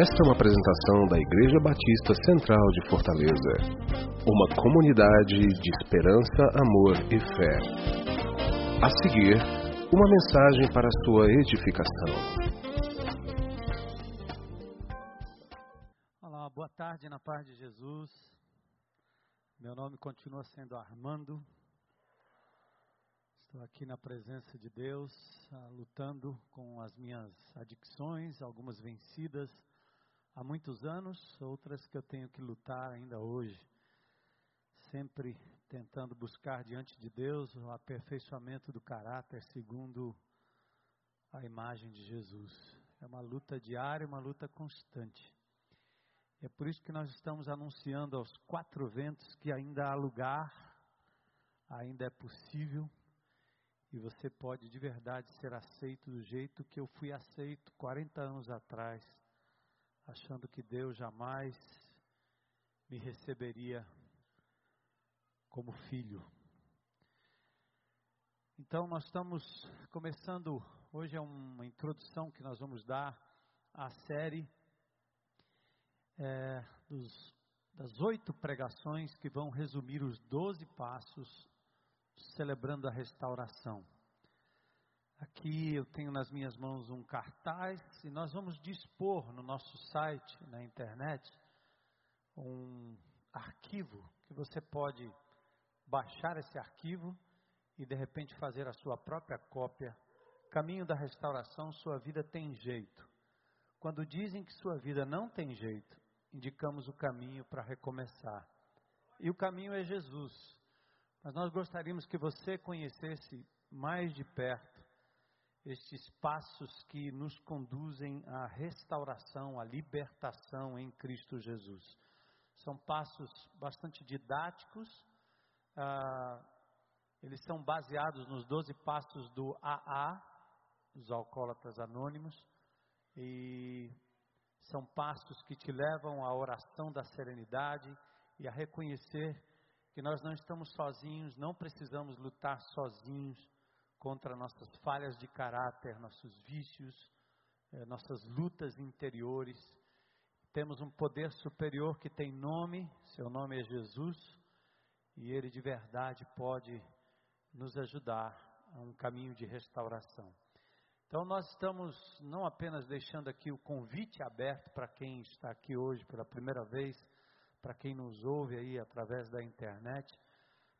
Esta é uma apresentação da Igreja Batista Central de Fortaleza. Uma comunidade de esperança, amor e fé. A seguir, uma mensagem para sua edificação. Olá, boa tarde na paz de Jesus. Meu nome continua sendo Armando. Estou aqui na presença de Deus, ah, lutando com as minhas adicções, algumas vencidas há muitos anos, outras que eu tenho que lutar ainda hoje. Sempre tentando buscar diante de Deus o aperfeiçoamento do caráter segundo a imagem de Jesus. É uma luta diária, uma luta constante. É por isso que nós estamos anunciando aos quatro ventos que ainda há lugar, ainda é possível, e você pode de verdade ser aceito do jeito que eu fui aceito 40 anos atrás achando que Deus jamais me receberia como filho. Então, nós estamos começando, hoje é uma introdução que nós vamos dar à série é, dos, das oito pregações que vão resumir os doze passos celebrando a restauração. Aqui eu tenho nas minhas mãos um cartaz e nós vamos dispor no nosso site, na internet, um arquivo que você pode baixar esse arquivo e de repente fazer a sua própria cópia. Caminho da restauração, sua vida tem jeito. Quando dizem que sua vida não tem jeito, indicamos o caminho para recomeçar. E o caminho é Jesus. Mas nós gostaríamos que você conhecesse mais de perto estes passos que nos conduzem à restauração, à libertação em Cristo Jesus. São passos bastante didáticos, ah, eles são baseados nos 12 passos do AA, dos Alcoólatras Anônimos, e são passos que te levam à oração da serenidade e a reconhecer que nós não estamos sozinhos, não precisamos lutar sozinhos contra nossas falhas de caráter, nossos vícios, eh, nossas lutas interiores. Temos um poder superior que tem nome, seu nome é Jesus, e ele de verdade pode nos ajudar a um caminho de restauração. Então, nós estamos não apenas deixando aqui o convite aberto para quem está aqui hoje pela primeira vez, para quem nos ouve aí através da internet,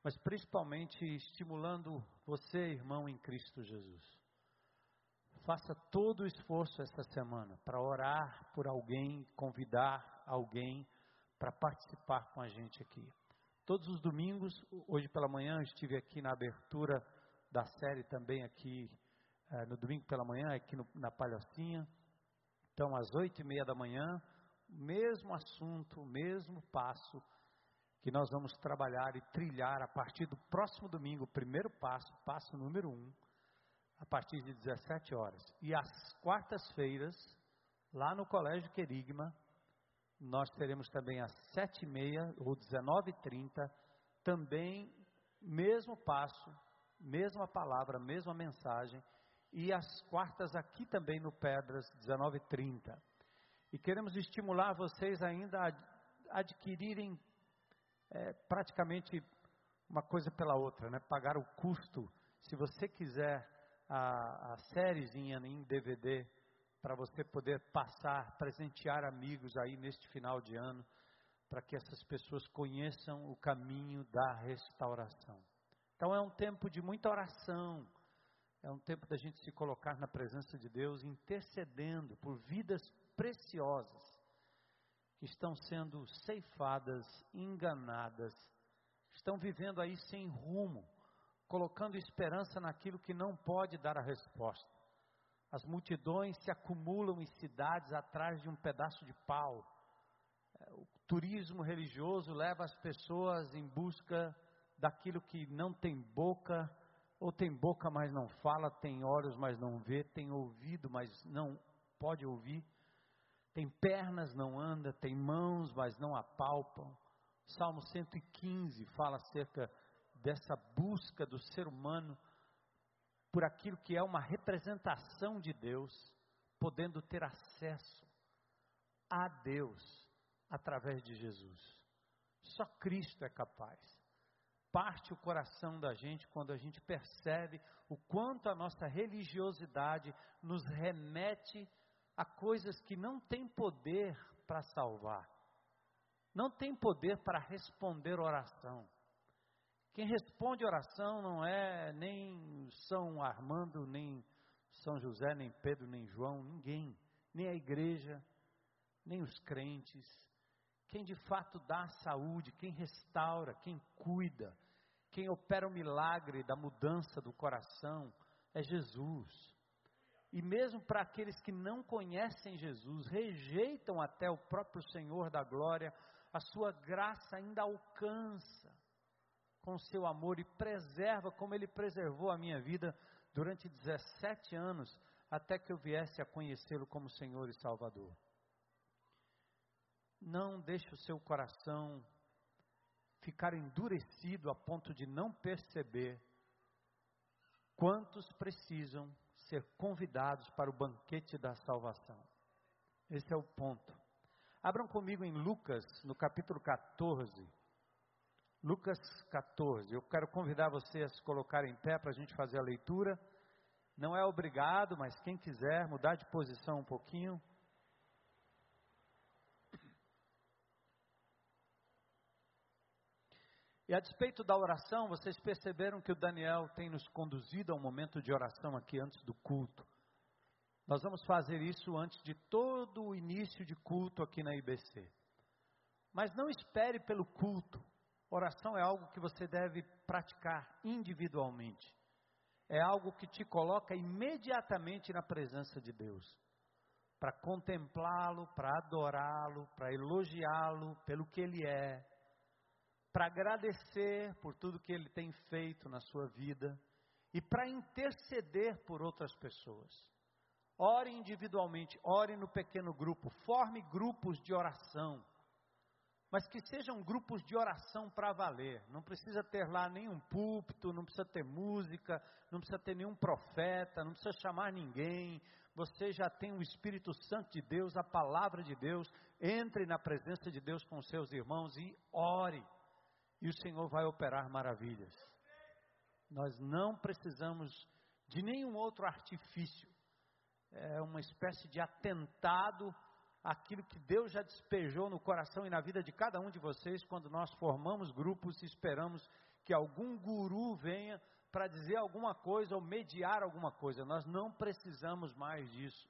mas principalmente estimulando você, irmão em Cristo Jesus. Faça todo o esforço esta semana para orar por alguém, convidar alguém para participar com a gente aqui. Todos os domingos, hoje pela manhã, eu estive aqui na abertura da série também aqui, eh, no domingo pela manhã, aqui no, na Palhocinha. Então, às oito e meia da manhã, mesmo assunto, mesmo passo, que nós vamos trabalhar e trilhar a partir do próximo domingo, o primeiro passo, passo número um, a partir de 17 horas. E às quartas-feiras, lá no Colégio Querigma, nós teremos também às sete e meia ou 19h30, também mesmo passo, mesma palavra, mesma mensagem, e às quartas aqui também no Pedras, 19h30. E queremos estimular vocês ainda a adquirirem é praticamente uma coisa pela outra, né? Pagar o custo. Se você quiser a, a sériezinha em DVD para você poder passar, presentear amigos aí neste final de ano, para que essas pessoas conheçam o caminho da restauração. Então é um tempo de muita oração, é um tempo da gente se colocar na presença de Deus, intercedendo por vidas preciosas que estão sendo ceifadas, enganadas, estão vivendo aí sem rumo, colocando esperança naquilo que não pode dar a resposta. As multidões se acumulam em cidades atrás de um pedaço de pau. É, o turismo religioso leva as pessoas em busca daquilo que não tem boca, ou tem boca, mas não fala, tem olhos, mas não vê, tem ouvido, mas não pode ouvir tem pernas, não anda, tem mãos, mas não apalpam. Salmo 115 fala acerca dessa busca do ser humano por aquilo que é uma representação de Deus, podendo ter acesso a Deus através de Jesus. Só Cristo é capaz. Parte o coração da gente quando a gente percebe o quanto a nossa religiosidade nos remete a coisas que não têm poder para salvar, não tem poder para responder oração. Quem responde oração não é nem São Armando, nem São José, nem Pedro, nem João, ninguém, nem a igreja, nem os crentes. Quem de fato dá a saúde, quem restaura, quem cuida, quem opera o milagre da mudança do coração é Jesus. E mesmo para aqueles que não conhecem Jesus, rejeitam até o próprio Senhor da glória, a sua graça ainda alcança com seu amor e preserva como ele preservou a minha vida durante 17 anos, até que eu viesse a conhecê-lo como Senhor e Salvador. Não deixe o seu coração ficar endurecido a ponto de não perceber quantos precisam ser convidados para o banquete da salvação. Esse é o ponto. Abram comigo em Lucas, no capítulo 14. Lucas 14. Eu quero convidar você a se colocar em pé para a gente fazer a leitura. Não é obrigado, mas quem quiser mudar de posição um pouquinho. E a despeito da oração, vocês perceberam que o Daniel tem nos conduzido a um momento de oração aqui antes do culto. Nós vamos fazer isso antes de todo o início de culto aqui na IBC. Mas não espere pelo culto. Oração é algo que você deve praticar individualmente. É algo que te coloca imediatamente na presença de Deus. Para contemplá-lo, para adorá-lo, para elogiá-lo pelo que ele é, para agradecer por tudo que ele tem feito na sua vida e para interceder por outras pessoas. Ore individualmente, ore no pequeno grupo, forme grupos de oração, mas que sejam grupos de oração para valer. Não precisa ter lá nenhum púlpito, não precisa ter música, não precisa ter nenhum profeta, não precisa chamar ninguém. Você já tem o Espírito Santo de Deus, a palavra de Deus. Entre na presença de Deus com seus irmãos e ore e o Senhor vai operar maravilhas. Nós não precisamos de nenhum outro artifício. É uma espécie de atentado àquilo que Deus já despejou no coração e na vida de cada um de vocês quando nós formamos grupos e esperamos que algum guru venha para dizer alguma coisa ou mediar alguma coisa. Nós não precisamos mais disso.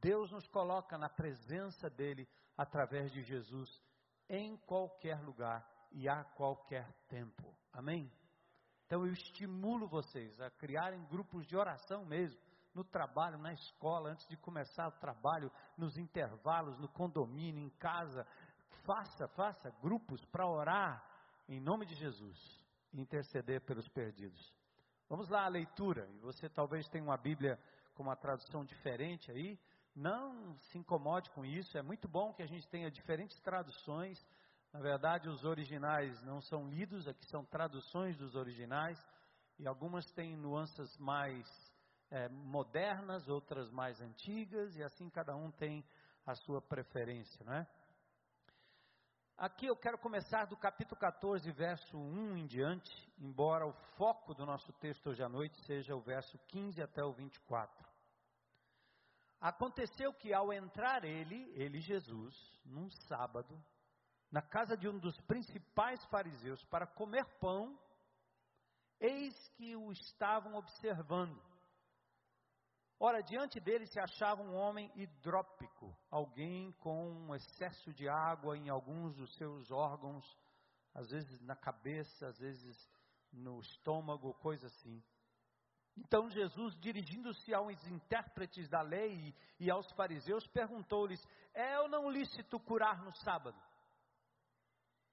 Deus nos coloca na presença dele através de Jesus em qualquer lugar e a qualquer tempo. Amém? Então eu estimulo vocês a criarem grupos de oração mesmo, no trabalho, na escola, antes de começar o trabalho, nos intervalos, no condomínio, em casa. Faça, faça grupos para orar em nome de Jesus e interceder pelos perdidos. Vamos lá a leitura. E você talvez tenha uma Bíblia com uma tradução diferente aí. Não se incomode com isso. É muito bom que a gente tenha diferentes traduções na verdade, os originais não são lidos, aqui são traduções dos originais, e algumas têm nuances mais é, modernas, outras mais antigas, e assim cada um tem a sua preferência, não é? Aqui eu quero começar do capítulo 14, verso 1 em diante, embora o foco do nosso texto hoje à noite seja o verso 15 até o 24. Aconteceu que ao entrar ele, ele Jesus, num sábado, na casa de um dos principais fariseus para comer pão, eis que o estavam observando. Ora, diante dele se achava um homem hidrópico, alguém com um excesso de água em alguns dos seus órgãos, às vezes na cabeça, às vezes no estômago, coisa assim. Então Jesus, dirigindo-se aos intérpretes da lei e aos fariseus, perguntou-lhes: É ou não lícito curar no sábado?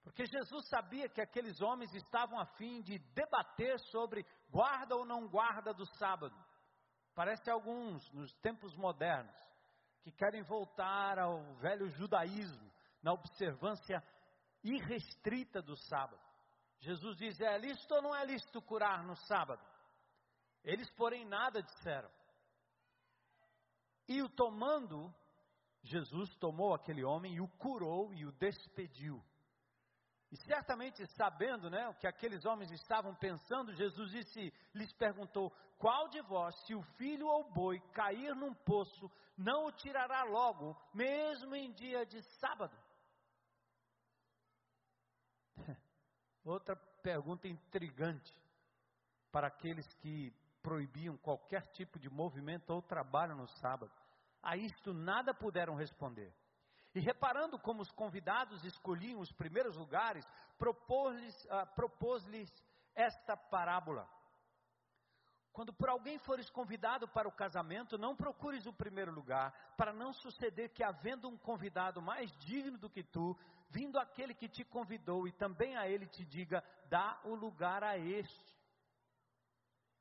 Porque Jesus sabia que aqueles homens estavam a fim de debater sobre guarda ou não guarda do sábado. Parece alguns, nos tempos modernos, que querem voltar ao velho judaísmo, na observância irrestrita do sábado. Jesus diz: é lícito ou não é lícito curar no sábado? Eles, porém, nada disseram. E o tomando, Jesus tomou aquele homem e o curou e o despediu. E certamente sabendo, né, o que aqueles homens estavam pensando, Jesus disse, lhes perguntou: Qual de vós, se o filho ou o boi cair num poço, não o tirará logo, mesmo em dia de sábado? Outra pergunta intrigante para aqueles que proibiam qualquer tipo de movimento ou trabalho no sábado. A isto nada puderam responder. E reparando como os convidados escolhiam os primeiros lugares, propôs-lhes uh, propôs esta parábola. Quando por alguém fores convidado para o casamento, não procures o primeiro lugar, para não suceder que, havendo um convidado mais digno do que tu, vindo aquele que te convidou e também a ele te diga: dá o lugar a este.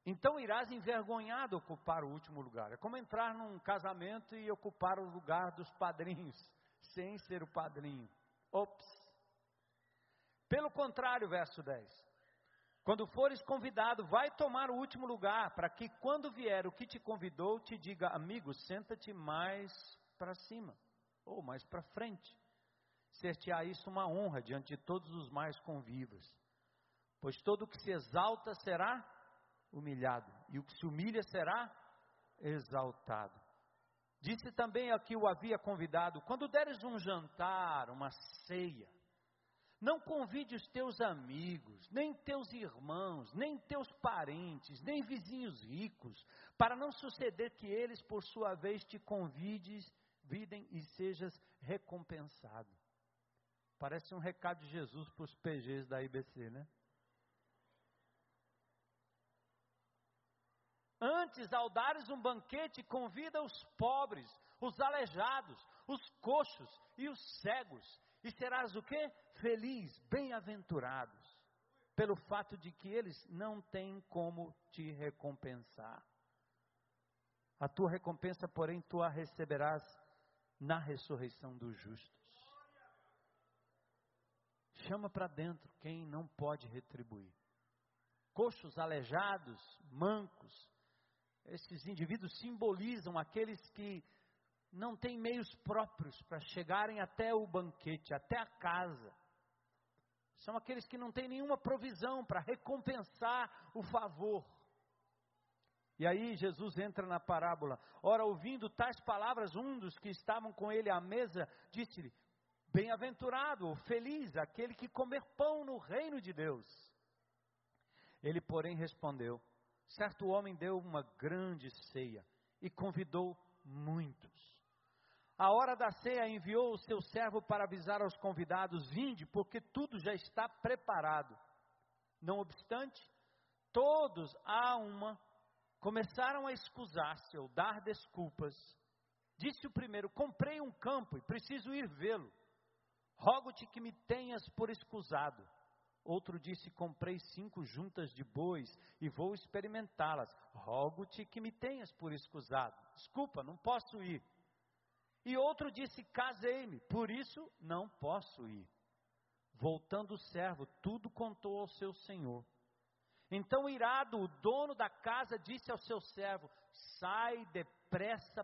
Então irás envergonhado ocupar o último lugar. É como entrar num casamento e ocupar o lugar dos padrinhos, sem ser o padrinho. Ops. Pelo contrário, verso 10. Quando fores convidado, vai tomar o último lugar, para que quando vier o que te convidou, te diga, amigo, senta-te mais para cima, ou mais para frente. Ser-te-á isso uma honra diante de todos os mais convivas. Pois todo o que se exalta será humilhado, e o que se humilha será exaltado. Disse também a que o havia convidado: quando deres um jantar, uma ceia, não convide os teus amigos, nem teus irmãos, nem teus parentes, nem vizinhos ricos, para não suceder que eles, por sua vez, te convides, videm e sejas recompensado. Parece um recado de Jesus para os PGs da IBC, né? Antes, ao dares um banquete, convida os pobres, os aleijados, os coxos e os cegos, e serás o quê? Feliz, bem-aventurados, pelo fato de que eles não têm como te recompensar. A tua recompensa, porém, tu a receberás na ressurreição dos justos. Chama para dentro quem não pode retribuir. Coxos, aleijados, mancos, esses indivíduos simbolizam aqueles que não têm meios próprios para chegarem até o banquete, até a casa. São aqueles que não têm nenhuma provisão para recompensar o favor. E aí Jesus entra na parábola. Ora, ouvindo tais palavras, um dos que estavam com ele à mesa disse-lhe: Bem-aventurado feliz aquele que comer pão no reino de Deus. Ele, porém, respondeu: Certo homem deu uma grande ceia e convidou muitos. A hora da ceia enviou o seu servo para avisar aos convidados: Vinde, porque tudo já está preparado. Não obstante, todos a uma começaram a excusar-se ou dar desculpas. Disse o primeiro: Comprei um campo e preciso ir vê-lo. Rogo-te que me tenhas por excusado. Outro disse: Comprei cinco juntas de bois e vou experimentá-las. Rogo-te que me tenhas por escusado. Desculpa, não posso ir. E outro disse: Casei-me, por isso não posso ir. Voltando o servo, tudo contou ao seu senhor. Então, irado, o dono da casa disse ao seu servo: Sai depressa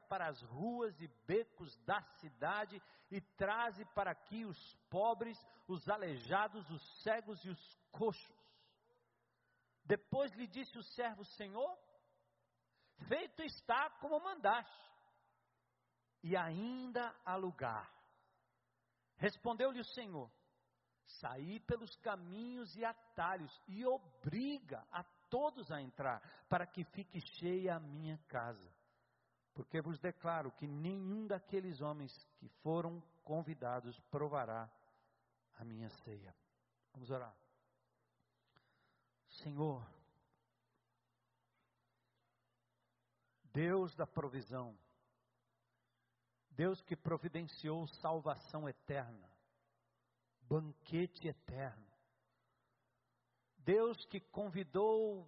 para as ruas e becos da cidade e traze para aqui os pobres, os aleijados, os cegos e os coxos. Depois lhe disse o servo: Senhor, feito está como mandaste, e ainda há lugar. Respondeu-lhe o Senhor: Saí pelos caminhos e atalhos e obriga a todos a entrar, para que fique cheia a minha casa. Porque vos declaro que nenhum daqueles homens que foram convidados provará a minha ceia. Vamos orar. Senhor, Deus da provisão, Deus que providenciou salvação eterna, banquete eterno, Deus que convidou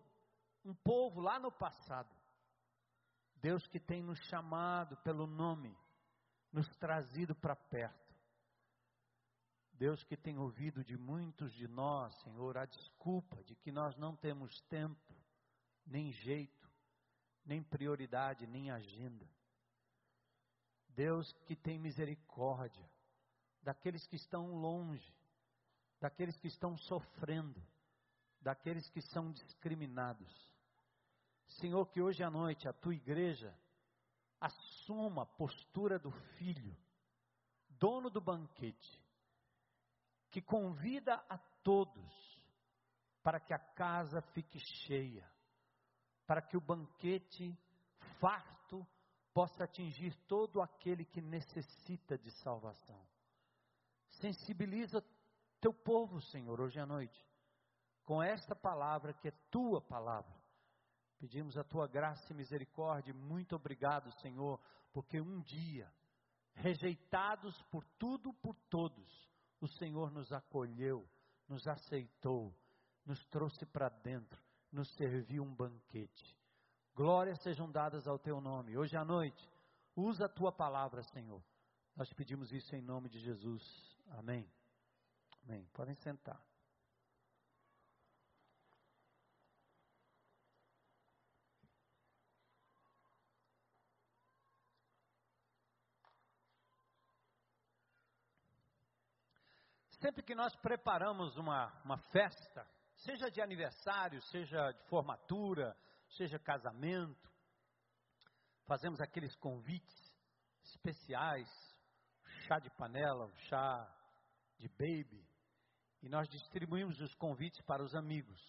um povo lá no passado, Deus que tem nos chamado pelo nome, nos trazido para perto. Deus que tem ouvido de muitos de nós, Senhor, a desculpa de que nós não temos tempo, nem jeito, nem prioridade, nem agenda. Deus que tem misericórdia daqueles que estão longe, daqueles que estão sofrendo, daqueles que são discriminados. Senhor, que hoje à noite a tua igreja assuma a postura do filho, dono do banquete, que convida a todos para que a casa fique cheia, para que o banquete farto possa atingir todo aquele que necessita de salvação. Sensibiliza teu povo, Senhor, hoje à noite, com esta palavra que é tua palavra. Pedimos a tua graça e misericórdia. Muito obrigado, Senhor, porque um dia, rejeitados por tudo, por todos, o Senhor nos acolheu, nos aceitou, nos trouxe para dentro, nos serviu um banquete. Glórias sejam dadas ao teu nome. Hoje à noite, usa a tua palavra, Senhor. Nós pedimos isso em nome de Jesus. Amém. Amém. Podem sentar. Sempre que nós preparamos uma, uma festa, seja de aniversário, seja de formatura, seja casamento, fazemos aqueles convites especiais, chá de panela, chá de baby, e nós distribuímos os convites para os amigos.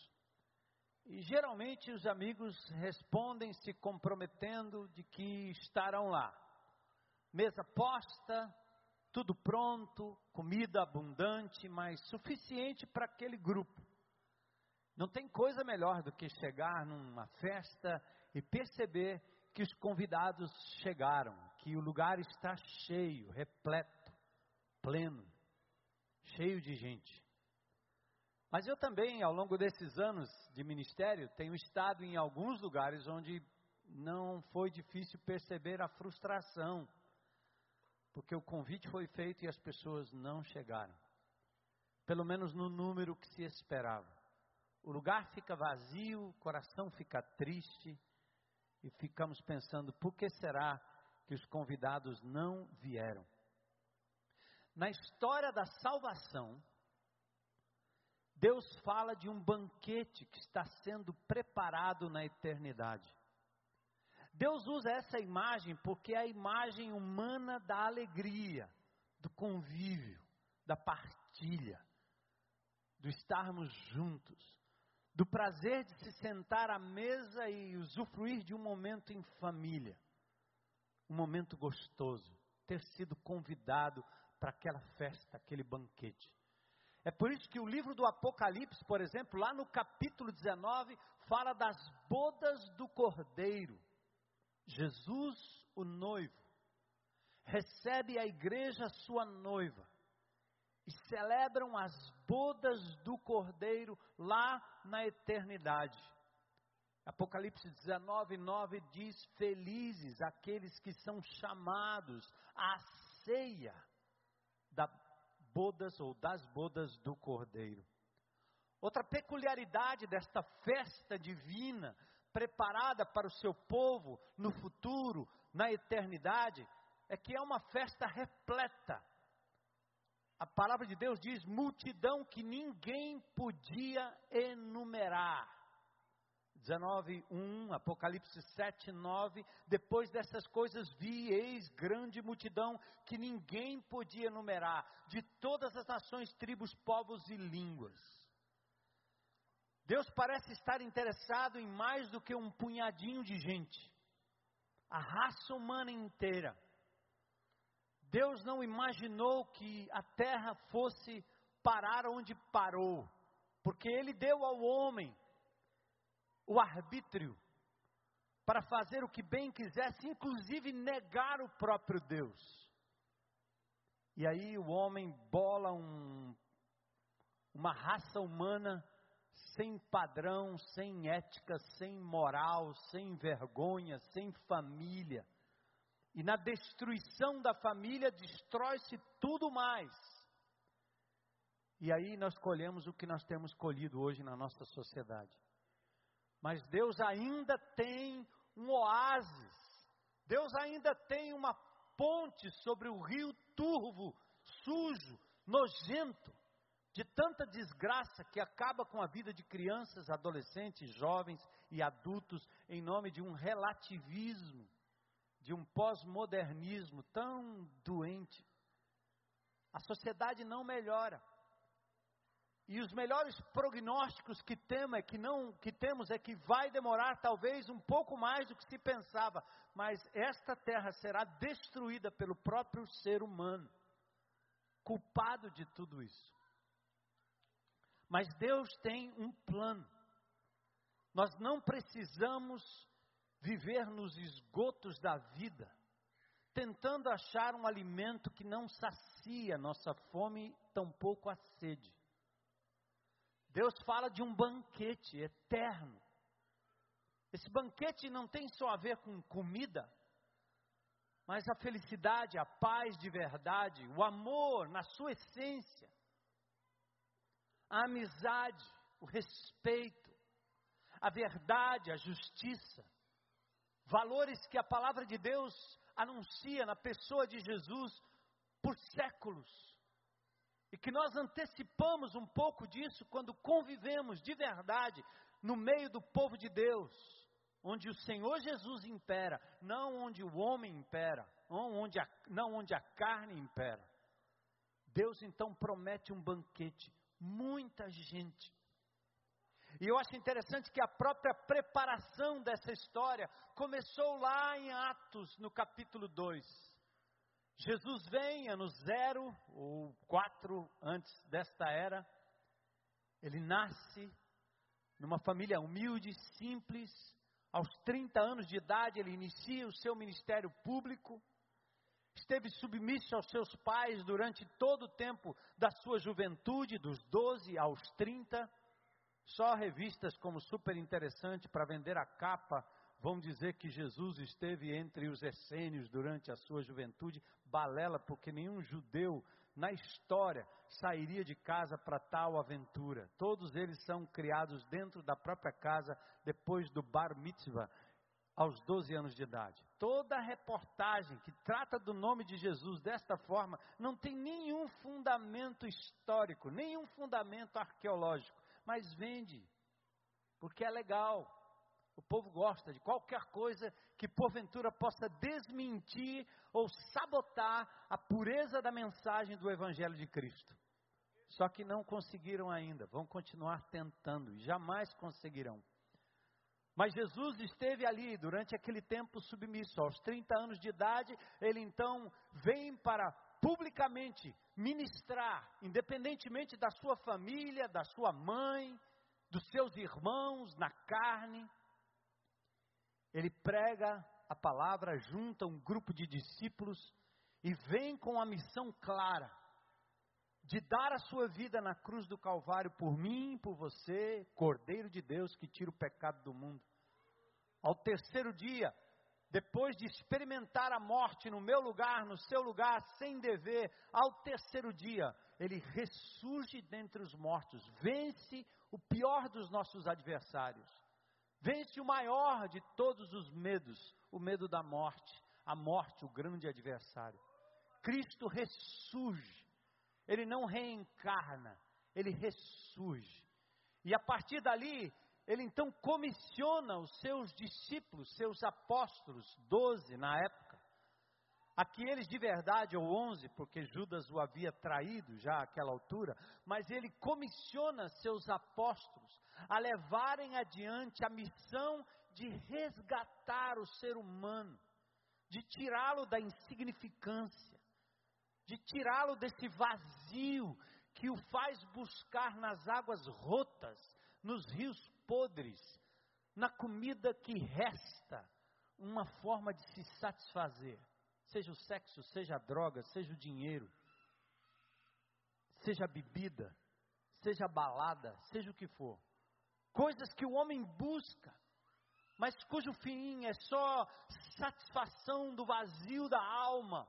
E geralmente os amigos respondem se comprometendo de que estarão lá. Mesa posta, tudo pronto, comida abundante, mas suficiente para aquele grupo. Não tem coisa melhor do que chegar numa festa e perceber que os convidados chegaram, que o lugar está cheio, repleto, pleno, cheio de gente. Mas eu também, ao longo desses anos de ministério, tenho estado em alguns lugares onde não foi difícil perceber a frustração porque o convite foi feito e as pessoas não chegaram. Pelo menos no número que se esperava. O lugar fica vazio, o coração fica triste e ficamos pensando: por que será que os convidados não vieram? Na história da salvação, Deus fala de um banquete que está sendo preparado na eternidade. Deus usa essa imagem porque é a imagem humana da alegria, do convívio, da partilha, do estarmos juntos, do prazer de se sentar à mesa e usufruir de um momento em família, um momento gostoso, ter sido convidado para aquela festa, aquele banquete. É por isso que o livro do Apocalipse, por exemplo, lá no capítulo 19, fala das bodas do cordeiro. Jesus, o noivo, recebe a igreja sua noiva e celebram as bodas do Cordeiro lá na eternidade. Apocalipse 19, 9 diz: Felizes aqueles que são chamados à ceia da bodas ou das bodas do Cordeiro. Outra peculiaridade desta festa divina preparada para o seu povo no futuro, na eternidade, é que é uma festa repleta. A palavra de Deus diz multidão que ninguém podia enumerar. 19:1, Apocalipse 7, 9. Depois dessas coisas vi, eis grande multidão que ninguém podia enumerar, de todas as nações, tribos, povos e línguas. Deus parece estar interessado em mais do que um punhadinho de gente, a raça humana inteira. Deus não imaginou que a terra fosse parar onde parou, porque Ele deu ao homem o arbítrio para fazer o que bem quisesse, inclusive negar o próprio Deus. E aí o homem bola um, uma raça humana sem padrão, sem ética, sem moral, sem vergonha, sem família. E na destruição da família destrói-se tudo mais. E aí nós colhemos o que nós temos colhido hoje na nossa sociedade. Mas Deus ainda tem um oásis, Deus ainda tem uma ponte sobre o rio turvo, sujo, nojento, de tanta desgraça que acaba com a vida de crianças, adolescentes, jovens e adultos em nome de um relativismo, de um pós-modernismo tão doente. A sociedade não melhora. E os melhores prognósticos que, temos é que, não, que temos é que vai demorar talvez um pouco mais do que se pensava, mas esta terra será destruída pelo próprio ser humano, culpado de tudo isso. Mas Deus tem um plano. Nós não precisamos viver nos esgotos da vida, tentando achar um alimento que não sacia nossa fome, tampouco a sede. Deus fala de um banquete eterno. Esse banquete não tem só a ver com comida, mas a felicidade, a paz de verdade, o amor na sua essência, a amizade, o respeito, a verdade, a justiça, valores que a palavra de Deus anuncia na pessoa de Jesus por séculos e que nós antecipamos um pouco disso quando convivemos de verdade no meio do povo de Deus, onde o Senhor Jesus impera, não onde o homem impera, não onde a, não onde a carne impera. Deus então promete um banquete, muita gente. E eu acho interessante que a própria preparação dessa história começou lá em Atos, no capítulo 2. Jesus vem ano zero ou quatro antes desta era. Ele nasce numa família humilde, simples. Aos 30 anos de idade, ele inicia o seu ministério público. Esteve submisso aos seus pais durante todo o tempo da sua juventude, dos 12 aos 30. Só revistas como super interessante para vender a capa vão dizer que Jesus esteve entre os essênios durante a sua juventude, balela, porque nenhum judeu na história sairia de casa para tal aventura. Todos eles são criados dentro da própria casa depois do bar mitzvah, aos 12 anos de idade. Toda reportagem que trata do nome de Jesus desta forma não tem nenhum fundamento histórico, nenhum fundamento arqueológico, mas vende, porque é legal. O povo gosta de qualquer coisa que porventura possa desmentir ou sabotar a pureza da mensagem do Evangelho de Cristo. Só que não conseguiram ainda, vão continuar tentando e jamais conseguirão. Mas Jesus esteve ali durante aquele tempo submisso. Aos 30 anos de idade, ele então vem para publicamente ministrar, independentemente da sua família, da sua mãe, dos seus irmãos, na carne. Ele prega a palavra, junta um grupo de discípulos e vem com a missão clara de dar a sua vida na cruz do Calvário por mim, por você, Cordeiro de Deus que tira o pecado do mundo. Ao terceiro dia, depois de experimentar a morte no meu lugar, no seu lugar, sem dever, ao terceiro dia, ele ressurge dentre os mortos, vence o pior dos nossos adversários Vence o maior de todos os medos, o medo da morte, a morte, o grande adversário. Cristo ressurge, ele não reencarna, ele ressurge. E a partir dali, ele então comissiona os seus discípulos, seus apóstolos, doze na época, aqueles de verdade, ou onze, porque Judas o havia traído já àquela altura, mas ele comissiona seus apóstolos a levarem adiante a missão de resgatar o ser humano, de tirá-lo da insignificância, de tirá-lo desse vazio que o faz buscar nas águas rotas, nos rios podres, na comida que resta, uma forma de se satisfazer, seja o sexo, seja a droga, seja o dinheiro, seja a bebida, seja a balada, seja o que for. Coisas que o homem busca, mas cujo fim é só satisfação do vazio da alma,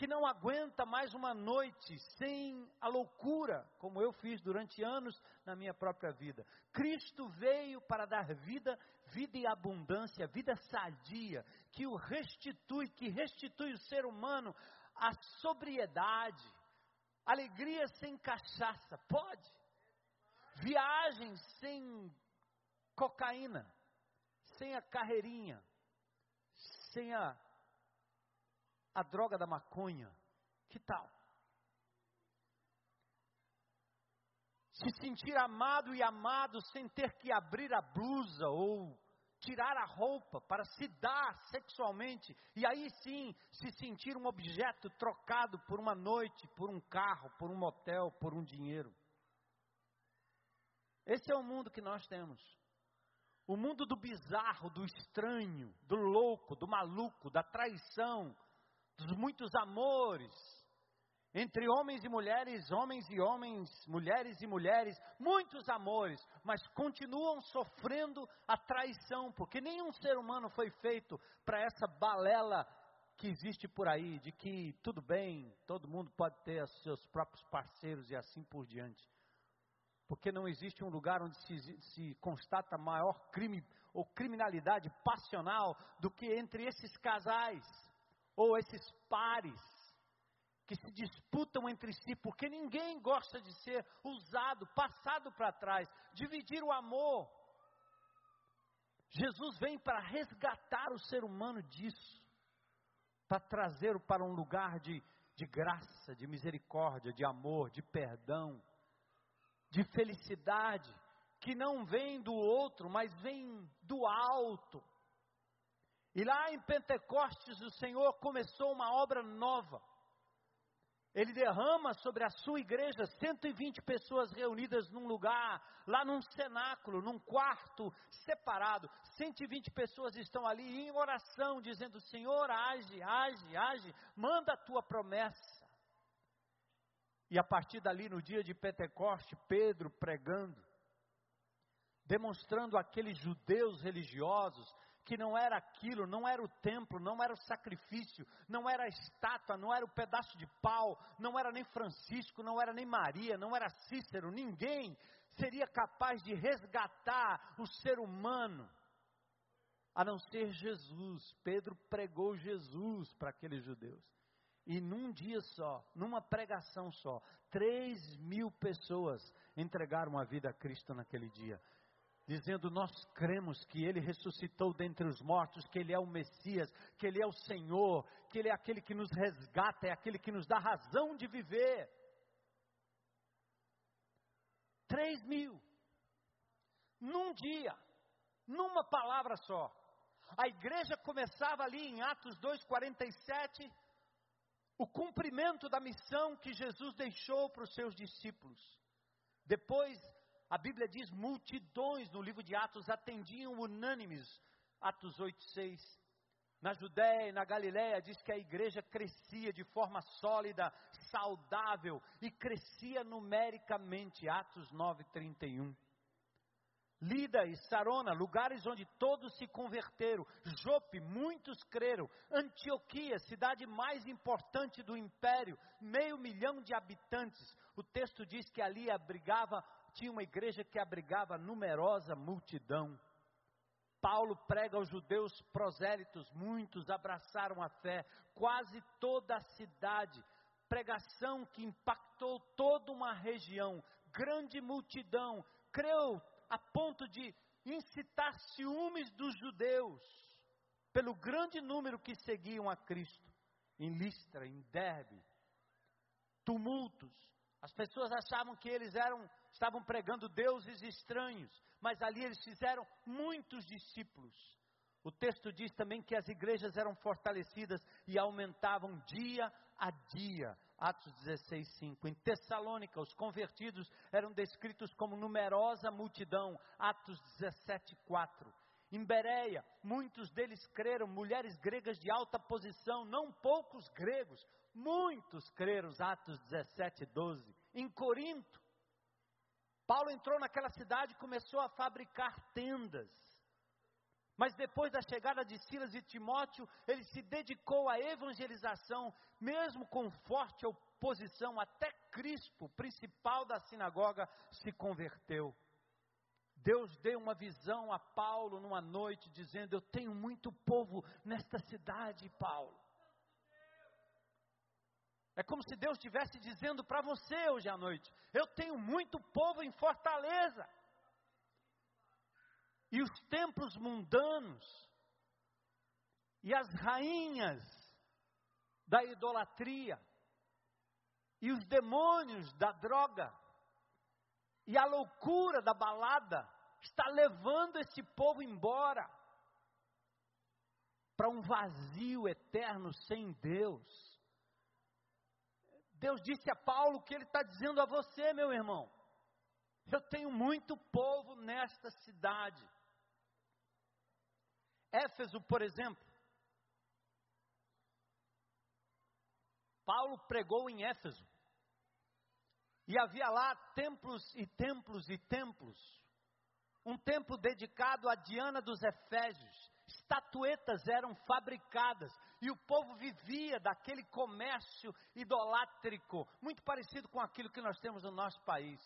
que não aguenta mais uma noite sem a loucura, como eu fiz durante anos na minha própria vida. Cristo veio para dar vida, vida e abundância, vida sadia, que o restitui, que restitui o ser humano à sobriedade, alegria sem cachaça, pode. Viagem sem cocaína, sem a carreirinha, sem a a droga da maconha. Que tal? Se sentir amado e amado sem ter que abrir a blusa ou tirar a roupa para se dar sexualmente e aí sim se sentir um objeto trocado por uma noite, por um carro, por um motel, por um dinheiro. Esse é o mundo que nós temos. O mundo do bizarro, do estranho, do louco, do maluco, da traição, dos muitos amores entre homens e mulheres, homens e homens, mulheres e mulheres, muitos amores, mas continuam sofrendo a traição, porque nenhum ser humano foi feito para essa balela que existe por aí, de que tudo bem, todo mundo pode ter seus próprios parceiros e assim por diante. Porque não existe um lugar onde se, se constata maior crime ou criminalidade passional do que entre esses casais ou esses pares que se disputam entre si, porque ninguém gosta de ser usado, passado para trás, dividir o amor. Jesus vem para resgatar o ser humano disso, para trazê-lo para um lugar de, de graça, de misericórdia, de amor, de perdão, de felicidade, que não vem do outro, mas vem do alto. E lá em Pentecostes o Senhor começou uma obra nova. Ele derrama sobre a sua igreja 120 pessoas reunidas num lugar, lá num cenáculo, num quarto separado. 120 pessoas estão ali em oração, dizendo: Senhor, age, age, age, manda a tua promessa. E a partir dali, no dia de Pentecoste, Pedro pregando, demonstrando aqueles judeus religiosos que não era aquilo, não era o templo, não era o sacrifício, não era a estátua, não era o pedaço de pau, não era nem Francisco, não era nem Maria, não era Cícero, ninguém seria capaz de resgatar o ser humano, a não ser Jesus. Pedro pregou Jesus para aqueles judeus. E num dia só, numa pregação só, três mil pessoas entregaram a vida a Cristo naquele dia dizendo: Nós cremos que Ele ressuscitou dentre os mortos, que Ele é o Messias, que Ele é o Senhor, que Ele é aquele que nos resgata, é aquele que nos dá razão de viver. Três mil, num dia, numa palavra só. A igreja começava ali em Atos 2,47, o cumprimento da missão que Jesus deixou para os seus discípulos. Depois a Bíblia diz: multidões no livro de Atos atendiam unânimes. Atos 8, 6. Na Judéia e na Galiléia diz que a igreja crescia de forma sólida, saudável e crescia numericamente. Atos 9, 31. Lida e Sarona, lugares onde todos se converteram. Jope, muitos creram. Antioquia, cidade mais importante do império, meio milhão de habitantes. O texto diz que ali abrigava tinha uma igreja que abrigava numerosa multidão. Paulo prega aos judeus prosélitos, muitos abraçaram a fé, quase toda a cidade. Pregação que impactou toda uma região, grande multidão, creu a ponto de incitar ciúmes dos judeus, pelo grande número que seguiam a Cristo, em Listra, em Derbe. Tumultos, as pessoas achavam que eles eram estavam pregando deuses estranhos, mas ali eles fizeram muitos discípulos. O texto diz também que as igrejas eram fortalecidas e aumentavam dia a dia. Atos 16, 5. Em Tessalônica, os convertidos eram descritos como numerosa multidão. Atos 17, 4. Em Bereia, muitos deles creram, mulheres gregas de alta posição, não poucos gregos, muitos creram. Atos 17, 12. Em Corinto, Paulo entrou naquela cidade e começou a fabricar tendas. Mas depois da chegada de Silas e Timóteo, ele se dedicou à evangelização, mesmo com forte oposição, até Crispo, principal da sinagoga, se converteu. Deus deu uma visão a Paulo numa noite, dizendo: Eu tenho muito povo nesta cidade, Paulo. É como se Deus estivesse dizendo para você hoje à noite: Eu tenho muito povo em Fortaleza. E os templos mundanos, e as rainhas da idolatria, e os demônios da droga, e a loucura da balada, está levando esse povo embora para um vazio eterno sem Deus. Deus disse a Paulo que ele está dizendo a você, meu irmão. Eu tenho muito povo nesta cidade. Éfeso, por exemplo. Paulo pregou em Éfeso. E havia lá templos e templos e templos. Um templo dedicado a Diana dos Efésios estatuetas eram fabricadas e o povo vivia daquele comércio idolátrico, muito parecido com aquilo que nós temos no nosso país.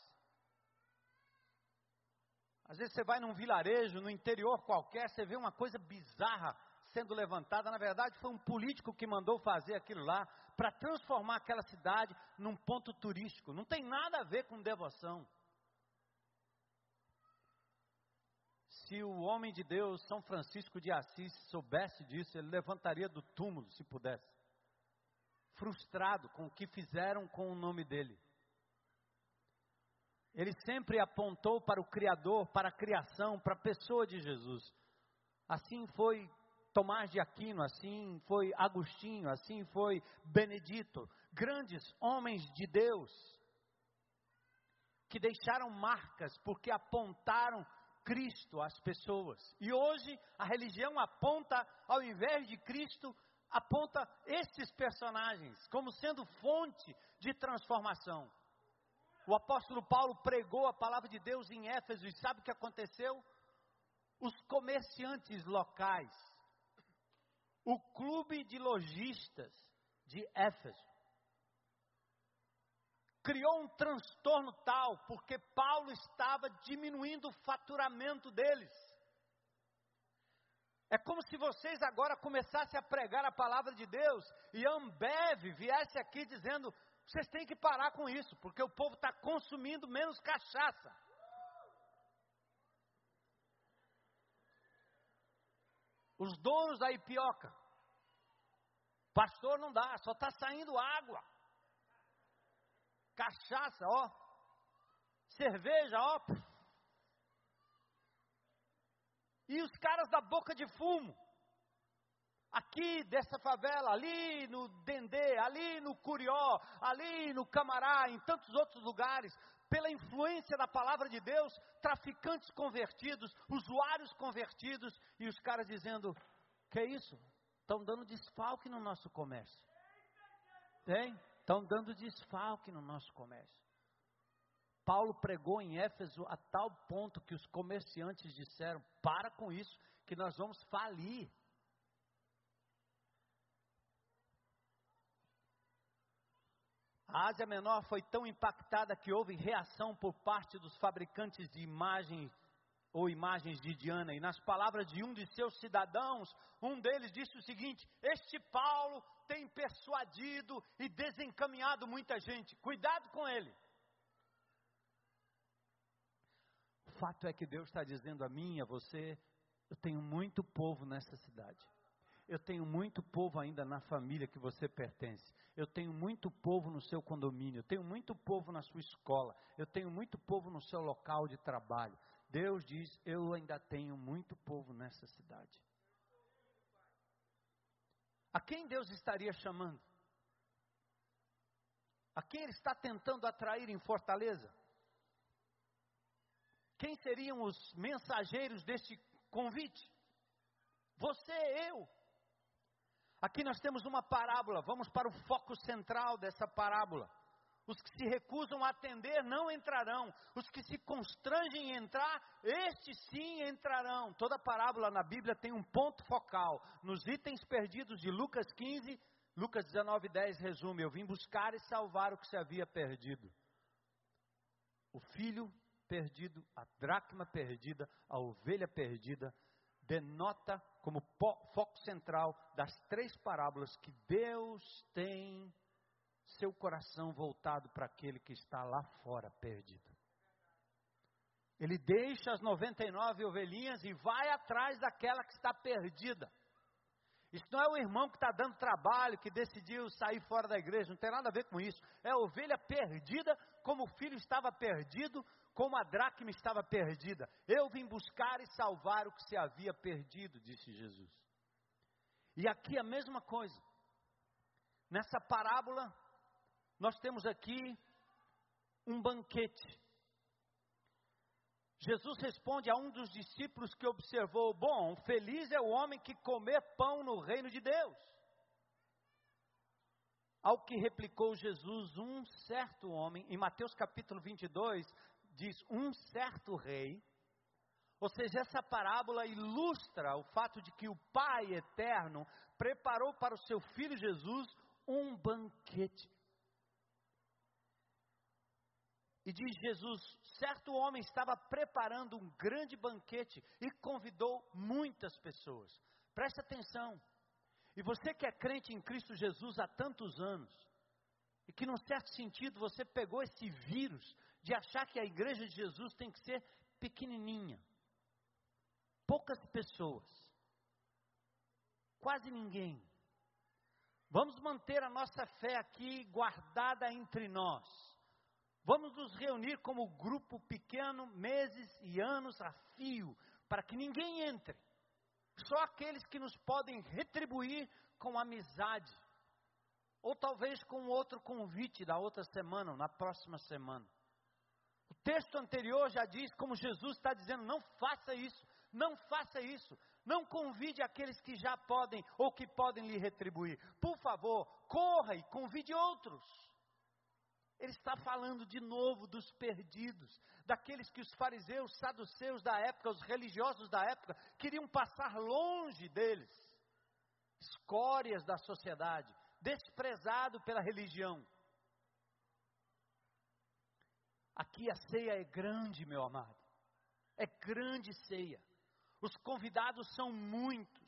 Às vezes você vai num vilarejo, no interior qualquer, você vê uma coisa bizarra sendo levantada. Na verdade, foi um político que mandou fazer aquilo lá para transformar aquela cidade num ponto turístico. Não tem nada a ver com devoção. Se o homem de Deus, São Francisco de Assis, soubesse disso, ele levantaria do túmulo se pudesse. Frustrado com o que fizeram com o nome dele. Ele sempre apontou para o Criador, para a criação, para a pessoa de Jesus. Assim foi Tomás de Aquino, assim foi Agostinho, assim foi Benedito, grandes homens de Deus, que deixaram marcas porque apontaram Cristo às pessoas. E hoje a religião aponta, ao invés de Cristo, aponta esses personagens como sendo fonte de transformação. O apóstolo Paulo pregou a palavra de Deus em Éfeso e sabe o que aconteceu? Os comerciantes locais, o clube de lojistas de Éfeso, criou um transtorno tal, porque Paulo estava diminuindo o faturamento deles. É como se vocês agora começassem a pregar a palavra de Deus e Ambev viesse aqui dizendo: vocês têm que parar com isso, porque o povo está consumindo menos cachaça. Os donos da Ipioca, pastor não dá, só está saindo água cachaça, ó, cerveja, ó. E os caras da boca de fumo, aqui dessa favela, ali no Dendê, ali no Curió, ali no Camará, em tantos outros lugares, pela influência da palavra de Deus, traficantes convertidos, usuários convertidos, e os caras dizendo: que é isso? Estão dando desfalque no nosso comércio. Tem? Estão dando desfalque no nosso comércio. Paulo pregou em Éfeso a tal ponto que os comerciantes disseram: para com isso, que nós vamos falir. A Ásia Menor foi tão impactada que houve reação por parte dos fabricantes de imagens ou imagens de Diana, e nas palavras de um de seus cidadãos, um deles disse o seguinte: Este Paulo tem persuadido e desencaminhado muita gente, cuidado com ele. O fato é que Deus está dizendo a mim e a você: eu tenho muito povo nessa cidade. Eu tenho muito povo ainda na família que você pertence. Eu tenho muito povo no seu condomínio. Eu tenho muito povo na sua escola. Eu tenho muito povo no seu local de trabalho. Deus diz: Eu ainda tenho muito povo nessa cidade. A quem Deus estaria chamando? A quem Ele está tentando atrair em Fortaleza? Quem seriam os mensageiros deste convite? Você, eu. Aqui nós temos uma parábola, vamos para o foco central dessa parábola. Os que se recusam a atender não entrarão. Os que se constrangem em entrar, estes sim entrarão. Toda parábola na Bíblia tem um ponto focal. Nos itens perdidos de Lucas 15, Lucas 19, 10 resume: Eu vim buscar e salvar o que se havia perdido. O filho perdido, a dracma perdida, a ovelha perdida, denota como foco central das três parábolas que Deus tem seu coração voltado para aquele que está lá fora perdido. Ele deixa as 99 ovelhinhas e vai atrás daquela que está perdida. Isso não é o irmão que está dando trabalho, que decidiu sair fora da igreja, não tem nada a ver com isso. É a ovelha perdida, como o filho estava perdido, como a dracma estava perdida. Eu vim buscar e salvar o que se havia perdido, disse Jesus. E aqui a mesma coisa. Nessa parábola, nós temos aqui um banquete. Jesus responde a um dos discípulos que observou: Bom, feliz é o homem que comer pão no reino de Deus. Ao que replicou Jesus, um certo homem, em Mateus capítulo 22, diz: Um certo rei. Ou seja, essa parábola ilustra o fato de que o Pai eterno preparou para o seu filho Jesus um banquete. E diz Jesus: certo homem estava preparando um grande banquete e convidou muitas pessoas. Preste atenção. E você que é crente em Cristo Jesus há tantos anos, e que num certo sentido você pegou esse vírus de achar que a igreja de Jesus tem que ser pequenininha, poucas pessoas, quase ninguém. Vamos manter a nossa fé aqui guardada entre nós. Vamos nos reunir como grupo pequeno, meses e anos a fio, para que ninguém entre. Só aqueles que nos podem retribuir com amizade. Ou talvez com outro convite da outra semana, na próxima semana. O texto anterior já diz como Jesus está dizendo: não faça isso, não faça isso, não convide aqueles que já podem ou que podem lhe retribuir. Por favor, corra e convide outros. Ele está falando de novo dos perdidos, daqueles que os fariseus, saduceus da época, os religiosos da época, queriam passar longe deles, escórias da sociedade, desprezado pela religião. Aqui a ceia é grande, meu amado, é grande ceia. Os convidados são muitos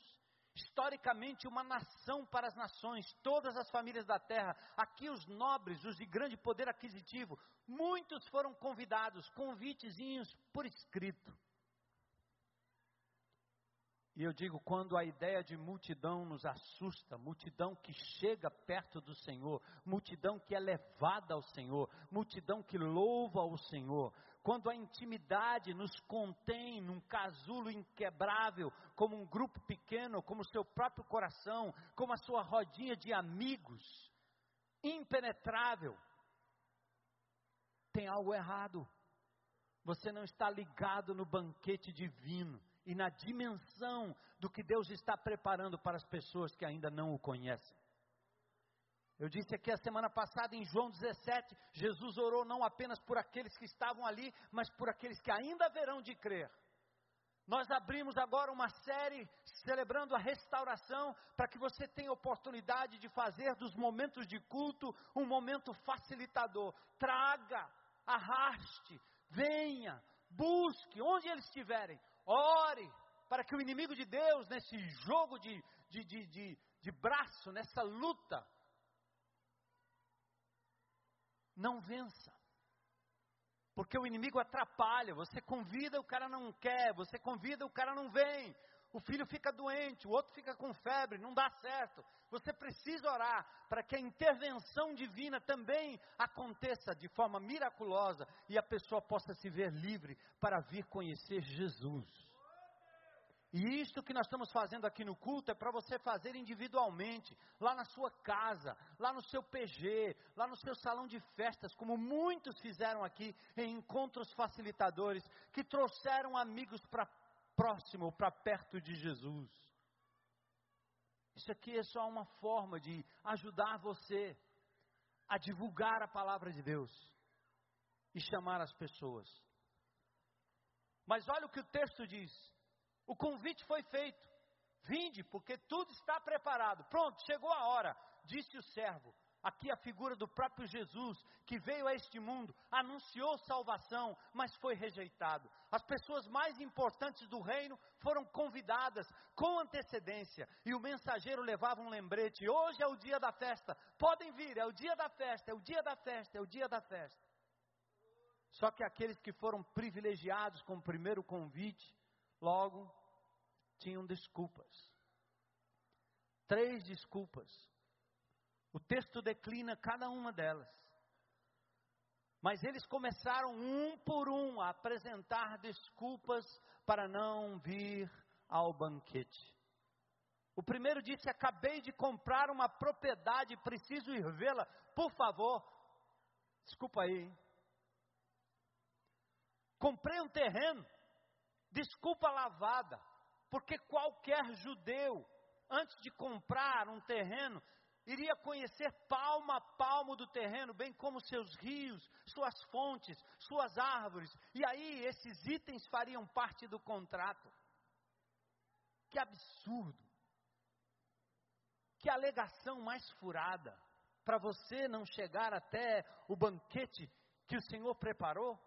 historicamente uma nação para as nações, todas as famílias da terra, aqui os nobres, os de grande poder aquisitivo, muitos foram convidados, convitezinhos por escrito. E eu digo, quando a ideia de multidão nos assusta, multidão que chega perto do Senhor, multidão que é levada ao Senhor, multidão que louva ao Senhor, quando a intimidade nos contém num casulo inquebrável, como um grupo pequeno, como o seu próprio coração, como a sua rodinha de amigos, impenetrável, tem algo errado. Você não está ligado no banquete divino e na dimensão do que Deus está preparando para as pessoas que ainda não o conhecem. Eu disse aqui a semana passada em João 17, Jesus orou não apenas por aqueles que estavam ali, mas por aqueles que ainda haverão de crer. Nós abrimos agora uma série celebrando a restauração para que você tenha oportunidade de fazer dos momentos de culto um momento facilitador. Traga, arraste, venha, busque, onde eles estiverem, ore, para que o inimigo de Deus, nesse jogo de, de, de, de, de braço, nessa luta, não vença. Porque o inimigo atrapalha. Você convida, o cara não quer. Você convida, o cara não vem. O filho fica doente, o outro fica com febre, não dá certo. Você precisa orar para que a intervenção divina também aconteça de forma miraculosa e a pessoa possa se ver livre para vir conhecer Jesus. E isto que nós estamos fazendo aqui no culto é para você fazer individualmente, lá na sua casa, lá no seu PG, lá no seu salão de festas, como muitos fizeram aqui em encontros facilitadores, que trouxeram amigos para próximo, para perto de Jesus. Isso aqui é só uma forma de ajudar você a divulgar a palavra de Deus e chamar as pessoas. Mas olha o que o texto diz: o convite foi feito, vinde, porque tudo está preparado. Pronto, chegou a hora, disse o servo. Aqui a figura do próprio Jesus, que veio a este mundo, anunciou salvação, mas foi rejeitado. As pessoas mais importantes do reino foram convidadas com antecedência, e o mensageiro levava um lembrete: hoje é o dia da festa, podem vir, é o dia da festa, é o dia da festa, é o dia da festa. Só que aqueles que foram privilegiados com o primeiro convite, logo tinham desculpas. Três desculpas. O texto declina cada uma delas. Mas eles começaram um por um a apresentar desculpas para não vir ao banquete. O primeiro disse: Acabei de comprar uma propriedade, preciso ir vê-la, por favor. Desculpa aí. Comprei um terreno, desculpa lavada, porque qualquer judeu, antes de comprar um terreno, iria conhecer palmo a palmo do terreno, bem como seus rios, suas fontes, suas árvores, e aí esses itens fariam parte do contrato. Que absurdo! Que alegação mais furada para você não chegar até o banquete que o Senhor preparou?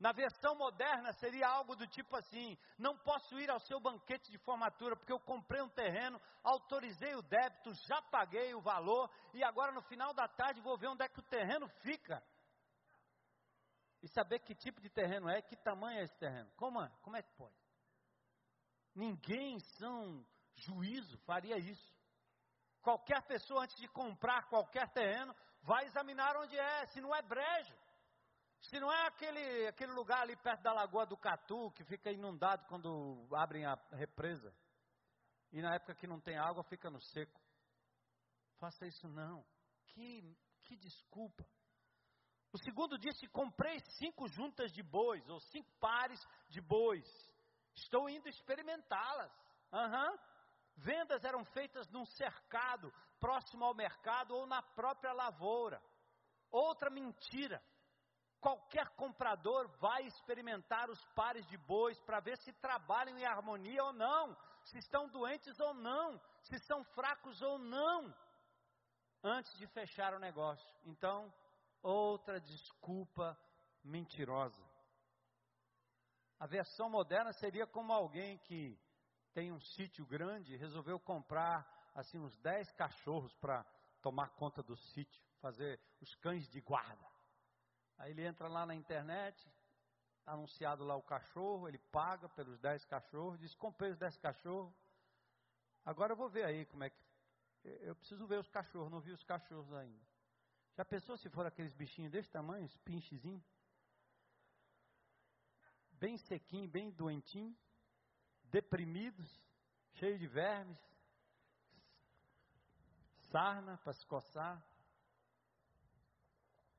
Na versão moderna seria algo do tipo assim: não posso ir ao seu banquete de formatura porque eu comprei um terreno, autorizei o débito, já paguei o valor e agora no final da tarde vou ver onde é que o terreno fica. E saber que tipo de terreno é, que tamanho é esse terreno. Como é? Como é que pode? Ninguém são juízo faria isso. Qualquer pessoa antes de comprar qualquer terreno vai examinar onde é, se não é brejo se não é aquele, aquele lugar ali perto da Lagoa do Catu, que fica inundado quando abrem a represa, e na época que não tem água fica no seco. Faça isso não. Que, que desculpa. O segundo disse: comprei cinco juntas de bois, ou cinco pares de bois. Estou indo experimentá-las. Uhum. Vendas eram feitas num cercado, próximo ao mercado ou na própria lavoura. Outra mentira. Qualquer comprador vai experimentar os pares de bois para ver se trabalham em harmonia ou não, se estão doentes ou não, se são fracos ou não, antes de fechar o negócio. Então, outra desculpa mentirosa. A versão moderna seria como alguém que tem um sítio grande e resolveu comprar assim uns 10 cachorros para tomar conta do sítio, fazer os cães de guarda. Aí ele entra lá na internet, anunciado lá o cachorro, ele paga pelos 10 cachorros, diz: comprei os 10 cachorros. Agora eu vou ver aí como é que. Eu preciso ver os cachorros, não vi os cachorros ainda. Já pensou se for aqueles bichinhos desse tamanho, os pinchezinhos? Bem sequinho, bem doentinho, deprimidos, cheio de vermes, sarna para se coçar.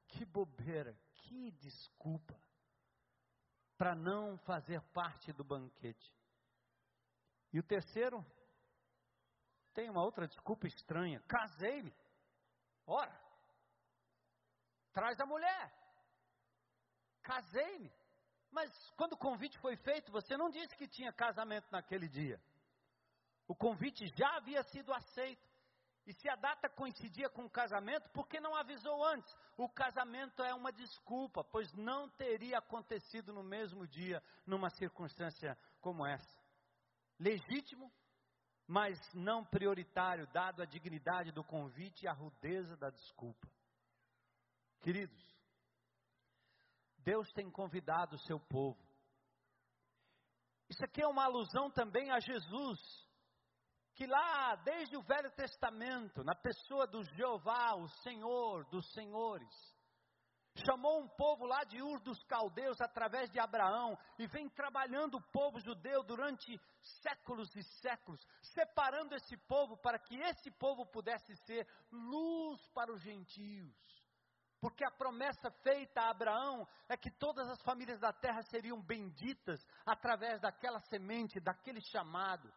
Que bobeira, que desculpa para não fazer parte do banquete. E o terceiro, tem uma outra desculpa estranha: casei-me. Ora, traz a mulher. Casei-me. Mas quando o convite foi feito, você não disse que tinha casamento naquele dia. O convite já havia sido aceito. E se a data coincidia com o casamento, por que não avisou antes? O casamento é uma desculpa, pois não teria acontecido no mesmo dia, numa circunstância como essa. Legítimo, mas não prioritário, dado a dignidade do convite e a rudeza da desculpa. Queridos, Deus tem convidado o seu povo. Isso aqui é uma alusão também a Jesus que lá, desde o Velho Testamento, na pessoa do Jeová, o Senhor dos Senhores, chamou um povo lá de Ur dos Caldeus através de Abraão e vem trabalhando o povo judeu durante séculos e séculos, separando esse povo para que esse povo pudesse ser luz para os gentios. Porque a promessa feita a Abraão é que todas as famílias da terra seriam benditas através daquela semente, daquele chamado.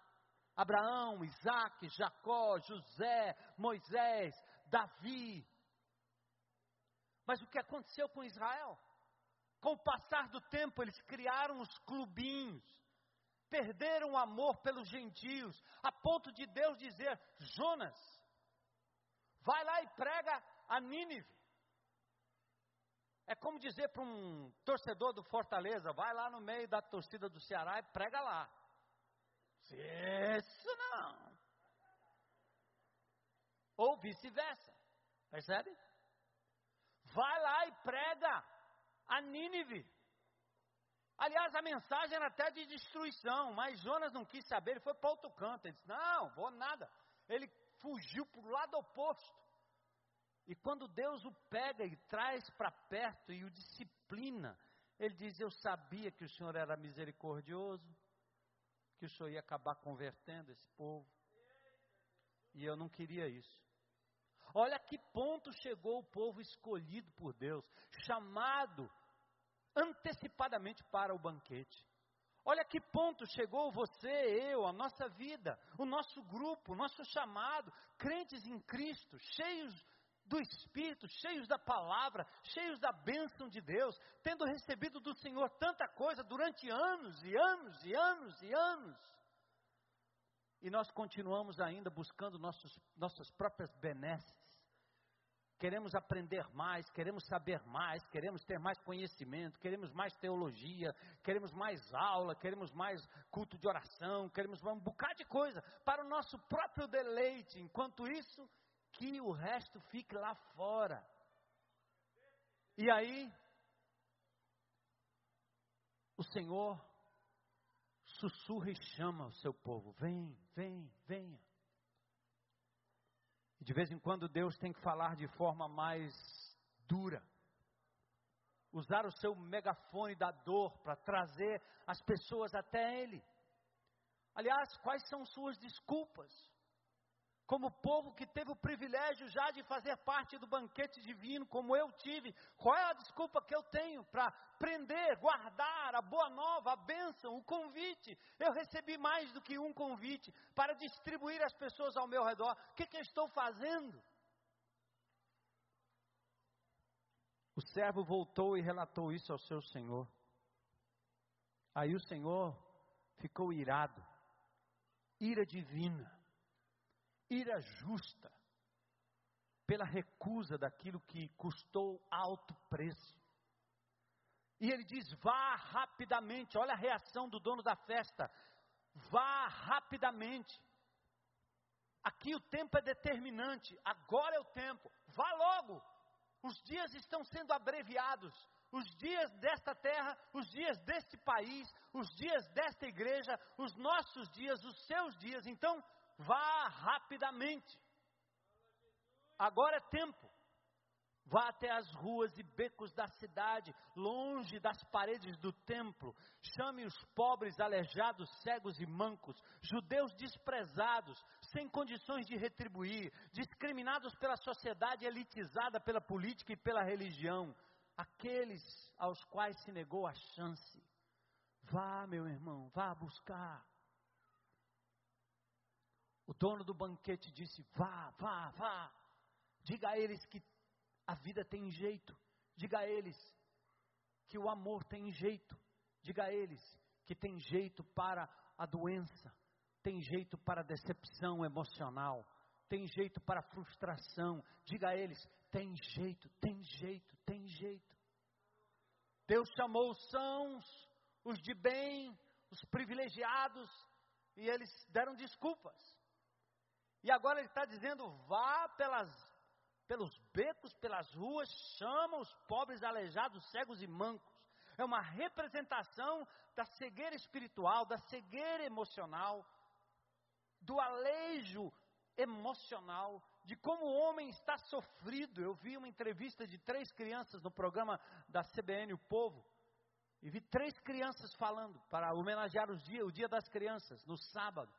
Abraão, Isaac, Jacó, José, Moisés, Davi, Mas o que aconteceu com Israel? Com o passar do tempo, eles criaram os clubinhos, perderam o amor pelos gentios, a ponto de Deus dizer: Jonas, vai lá e prega a Nínive. É como dizer para um torcedor do Fortaleza: vai lá no meio da torcida do Ceará e prega lá. Isso não. Ou vice-versa. Percebe? Vai lá e prega a Nínive. Aliás, a mensagem era até de destruição, mas Jonas não quis saber, ele foi para outro canto. Ele disse: Não, vou nada. Ele fugiu para o lado oposto. E quando Deus o pega e traz para perto e o disciplina, ele diz: Eu sabia que o Senhor era misericordioso, que o Senhor ia acabar convertendo esse povo, e eu não queria isso. Olha que ponto chegou o povo escolhido por Deus, chamado antecipadamente para o banquete. Olha que ponto chegou você, eu, a nossa vida, o nosso grupo, o nosso chamado, crentes em Cristo, cheios do Espírito, cheios da palavra, cheios da bênção de Deus, tendo recebido do Senhor tanta coisa durante anos e anos e anos e anos. E nós continuamos ainda buscando nossos, nossas próprias benesses. Queremos aprender mais, queremos saber mais, queremos ter mais conhecimento, queremos mais teologia, queremos mais aula, queremos mais culto de oração, queremos um bocado de coisa para o nosso próprio deleite. Enquanto isso, que o resto fique lá fora. E aí, o Senhor sussurra e chama o seu povo: vem, vem, venha. De vez em quando Deus tem que falar de forma mais dura, usar o seu megafone da dor para trazer as pessoas até Ele. Aliás, quais são suas desculpas? Como povo que teve o privilégio já de fazer parte do banquete divino, como eu tive, qual é a desculpa que eu tenho para prender, guardar a boa nova, a bênção, o convite? Eu recebi mais do que um convite para distribuir as pessoas ao meu redor. O que, que eu estou fazendo? O servo voltou e relatou isso ao seu senhor. Aí o senhor ficou irado, ira divina ira justa pela recusa daquilo que custou alto preço. E ele diz: vá rapidamente. Olha a reação do dono da festa. Vá rapidamente. Aqui o tempo é determinante. Agora é o tempo. Vá logo. Os dias estão sendo abreviados. Os dias desta terra, os dias deste país, os dias desta igreja, os nossos dias, os seus dias. Então, Vá rapidamente. Agora é tempo. Vá até as ruas e becos da cidade, longe das paredes do templo. Chame os pobres, aleijados, cegos e mancos, judeus desprezados, sem condições de retribuir, discriminados pela sociedade elitizada pela política e pela religião, aqueles aos quais se negou a chance. Vá, meu irmão, vá buscar. O dono do banquete disse: Vá, vá, vá. Diga a eles que a vida tem jeito. Diga a eles que o amor tem jeito. Diga a eles que tem jeito para a doença. Tem jeito para a decepção emocional. Tem jeito para a frustração. Diga a eles: tem jeito, tem jeito, tem jeito. Deus chamou os sãos, os de bem, os privilegiados, e eles deram desculpas. E agora ele está dizendo: vá pelas, pelos becos, pelas ruas, chama os pobres, aleijados, cegos e mancos. É uma representação da cegueira espiritual, da cegueira emocional, do alejo emocional, de como o homem está sofrido. Eu vi uma entrevista de três crianças no programa da CBN O Povo, e vi três crianças falando para homenagear os dia, o Dia das Crianças, no sábado.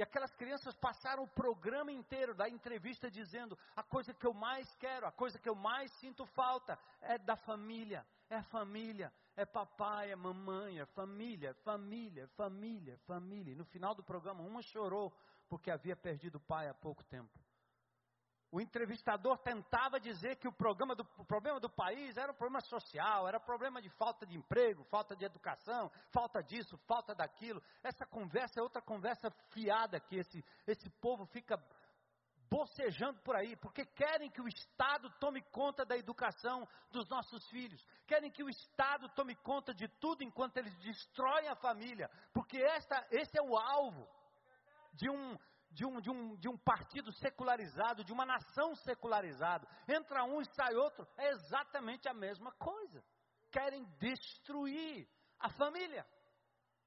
E aquelas crianças passaram o programa inteiro da entrevista dizendo: a coisa que eu mais quero, a coisa que eu mais sinto falta é da família, é família, é papai, é mamãe, é família, família, família, família. E no final do programa, uma chorou porque havia perdido o pai há pouco tempo. O entrevistador tentava dizer que o, do, o problema do país era um problema social, era um problema de falta de emprego, falta de educação, falta disso, falta daquilo. Essa conversa é outra conversa fiada que esse, esse povo fica bocejando por aí, porque querem que o Estado tome conta da educação dos nossos filhos, querem que o Estado tome conta de tudo enquanto eles destroem a família, porque esta, esse é o alvo de um, de um, de, um, de um partido secularizado, de uma nação secularizada. Entra um e sai outro, é exatamente a mesma coisa. Querem destruir a família.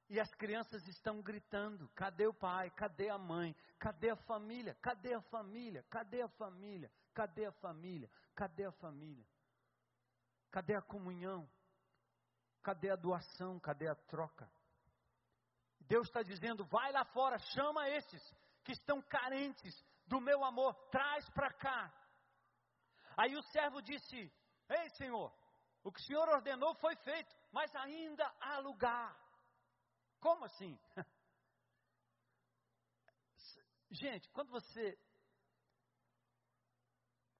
E as crianças estão gritando: cadê o pai? Cadê a mãe? Cadê a família? Cadê a família? Cadê a família? Cadê a família? Cadê a família? Cadê a comunhão? Cadê a doação? Cadê a troca? Deus está dizendo: vai lá fora, chama esses que estão carentes do meu amor, traz para cá. Aí o servo disse: Ei, Senhor, o que o Senhor ordenou foi feito, mas ainda há lugar. Como assim? Gente, quando você.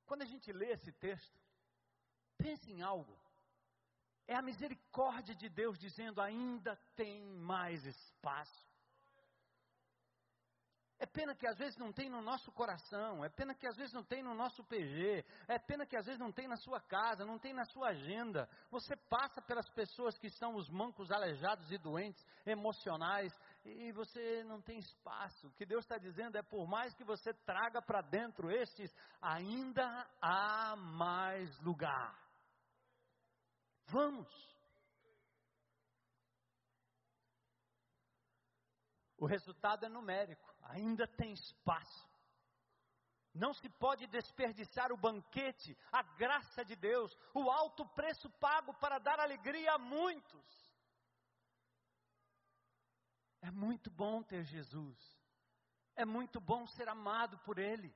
Quando a gente lê esse texto, pense em algo. É a misericórdia de Deus dizendo: ainda tem mais espaço. É pena que às vezes não tem no nosso coração, é pena que às vezes não tem no nosso PG, é pena que às vezes não tem na sua casa, não tem na sua agenda. Você passa pelas pessoas que são os mancos, aleijados e doentes emocionais e você não tem espaço. O que Deus está dizendo é: por mais que você traga para dentro estes, ainda há mais lugar. Vamos. O resultado é numérico, ainda tem espaço. Não se pode desperdiçar o banquete, a graça de Deus, o alto preço pago para dar alegria a muitos. É muito bom ter Jesus, é muito bom ser amado por Ele,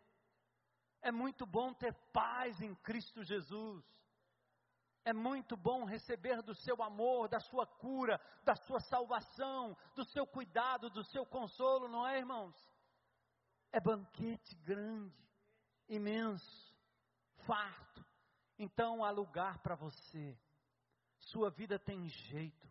é muito bom ter paz em Cristo Jesus. É muito bom receber do seu amor, da sua cura, da sua salvação, do seu cuidado, do seu consolo, não é, irmãos? É banquete grande, imenso, farto. Então há lugar para você. Sua vida tem jeito.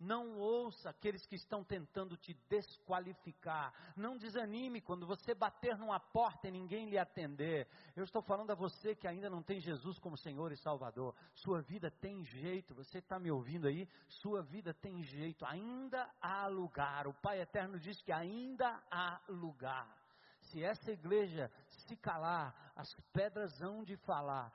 Não ouça aqueles que estão tentando te desqualificar. Não desanime quando você bater numa porta e ninguém lhe atender. Eu estou falando a você que ainda não tem Jesus como Senhor e Salvador. Sua vida tem jeito. Você está me ouvindo aí? Sua vida tem jeito. Ainda há lugar. O Pai Eterno diz que ainda há lugar. Se essa igreja se calar, as pedras hão de falar.